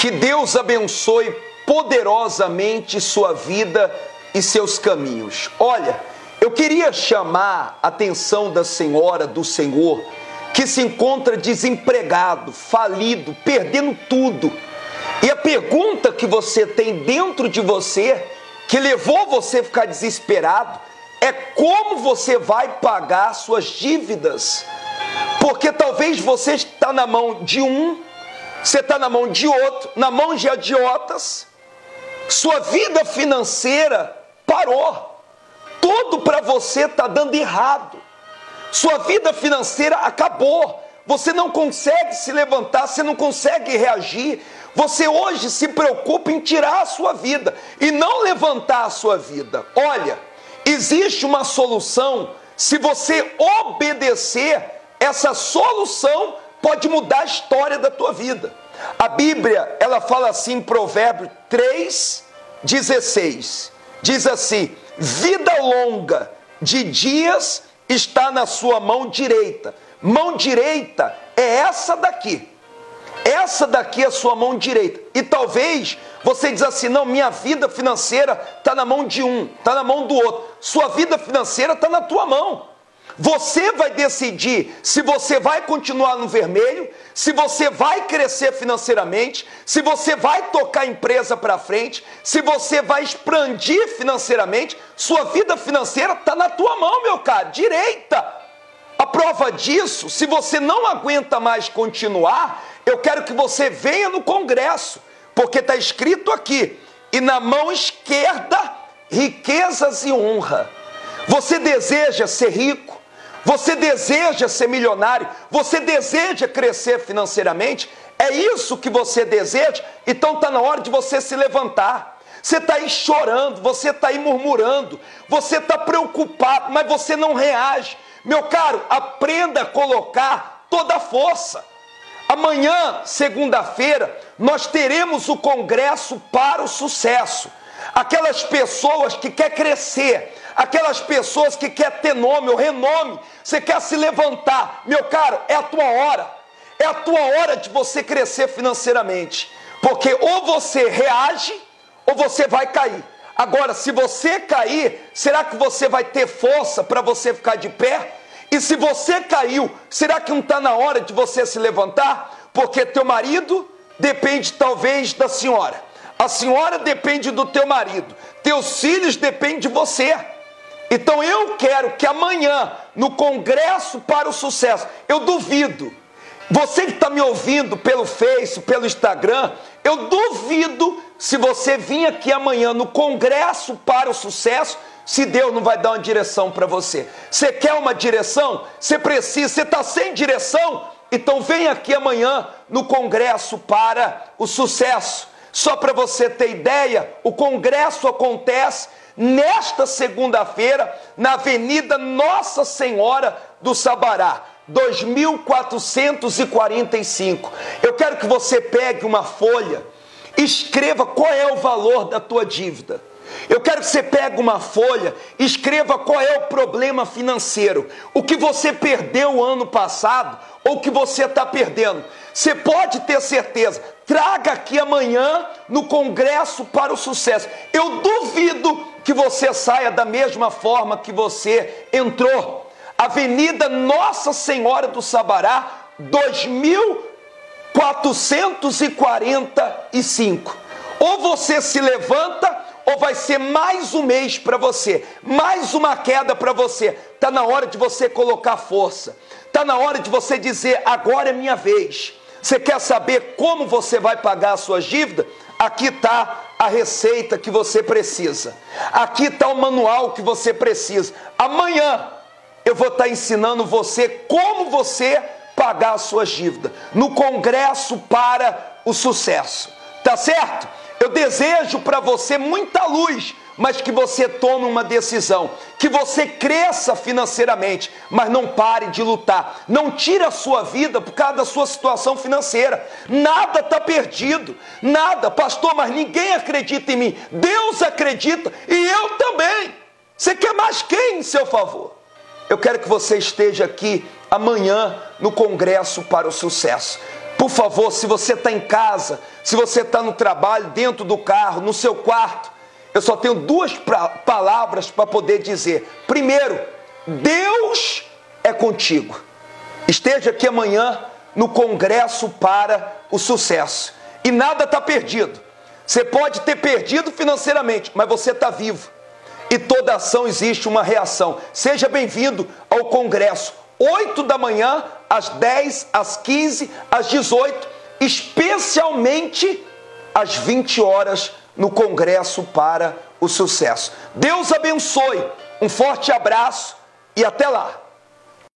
Que Deus abençoe poderosamente sua vida e seus caminhos. Olha, eu queria chamar a atenção da senhora, do senhor, que se encontra desempregado, falido, perdendo tudo. E a pergunta que você tem dentro de você, que levou você a ficar desesperado, é como você vai pagar suas dívidas. Porque talvez você está na mão de um, você está na mão de outro, na mão de idiotas. Sua vida financeira parou. Tudo para você está dando errado. Sua vida financeira acabou. Você não consegue se levantar, você não consegue reagir. Você hoje se preocupa em tirar a sua vida e não levantar a sua vida. Olha, existe uma solução. Se você obedecer, essa solução pode mudar a história da tua vida. A Bíblia, ela fala assim em Provérbio 3, 16. Diz assim: vida longa de dias está na sua mão direita. Mão direita é essa daqui. Essa daqui é a sua mão direita. E talvez você diz assim: não, minha vida financeira está na mão de um, está na mão do outro. Sua vida financeira está na tua mão. Você vai decidir se você vai continuar no vermelho, se você vai crescer financeiramente, se você vai tocar a empresa para frente, se você vai expandir financeiramente. Sua vida financeira está na tua mão, meu caro, direita. A prova disso, se você não aguenta mais continuar, eu quero que você venha no congresso, porque está escrito aqui: e na mão esquerda, riquezas e honra. Você deseja ser rico? Você deseja ser milionário? Você deseja crescer financeiramente? É isso que você deseja? Então está na hora de você se levantar. Você está aí chorando, você está aí murmurando, você está preocupado, mas você não reage. Meu caro, aprenda a colocar toda a força. Amanhã, segunda-feira, nós teremos o congresso para o sucesso. Aquelas pessoas que quer crescer, aquelas pessoas que quer ter nome ou renome, você quer se levantar, meu caro, é a tua hora. É a tua hora de você crescer financeiramente. Porque ou você reage ou você vai cair. Agora, se você cair, será que você vai ter força para você ficar de pé? E se você caiu, será que não está na hora de você se levantar? Porque teu marido depende talvez da senhora. A senhora depende do teu marido. Teus filhos dependem de você. Então eu quero que amanhã, no Congresso para o Sucesso, eu duvido, você que está me ouvindo pelo Face, pelo Instagram, eu duvido se você vir aqui amanhã no Congresso para o Sucesso, se Deus não vai dar uma direção para você. Você quer uma direção? Você precisa, você está sem direção? Então vem aqui amanhã no Congresso para o Sucesso. Só para você ter ideia, o Congresso acontece nesta segunda-feira, na Avenida Nossa Senhora do Sabará. 2445. Eu quero que você pegue uma folha, escreva qual é o valor da tua dívida. Eu quero que você pegue uma folha, escreva qual é o problema financeiro, o que você perdeu ano passado ou o que você está perdendo. Você pode ter certeza, traga aqui amanhã no Congresso para o Sucesso. Eu duvido que você saia da mesma forma que você entrou. Avenida Nossa Senhora do Sabará, 2445. Ou você se levanta, ou vai ser mais um mês para você, mais uma queda para você. Está na hora de você colocar força, está na hora de você dizer: agora é minha vez. Você quer saber como você vai pagar a sua dívida? Aqui está a receita que você precisa. Aqui está o manual que você precisa. Amanhã eu vou estar tá ensinando você como você pagar a sua dívida no Congresso para o Sucesso. Tá certo? Eu desejo para você muita luz mas que você tome uma decisão, que você cresça financeiramente, mas não pare de lutar. Não tire a sua vida por causa da sua situação financeira. Nada está perdido, nada, pastor, mas ninguém acredita em mim. Deus acredita e eu também. Você quer mais quem em seu favor? Eu quero que você esteja aqui amanhã no Congresso para o Sucesso. Por favor, se você está em casa, se você está no trabalho, dentro do carro, no seu quarto, eu só tenho duas palavras para poder dizer. Primeiro, Deus é contigo. Esteja aqui amanhã no Congresso para o Sucesso. E nada está perdido. Você pode ter perdido financeiramente, mas você está vivo. E toda ação existe uma reação. Seja bem-vindo ao Congresso. 8 da manhã, às 10, às 15, às 18, especialmente às 20 horas no Congresso para o Sucesso. Deus abençoe. Um forte abraço e até lá.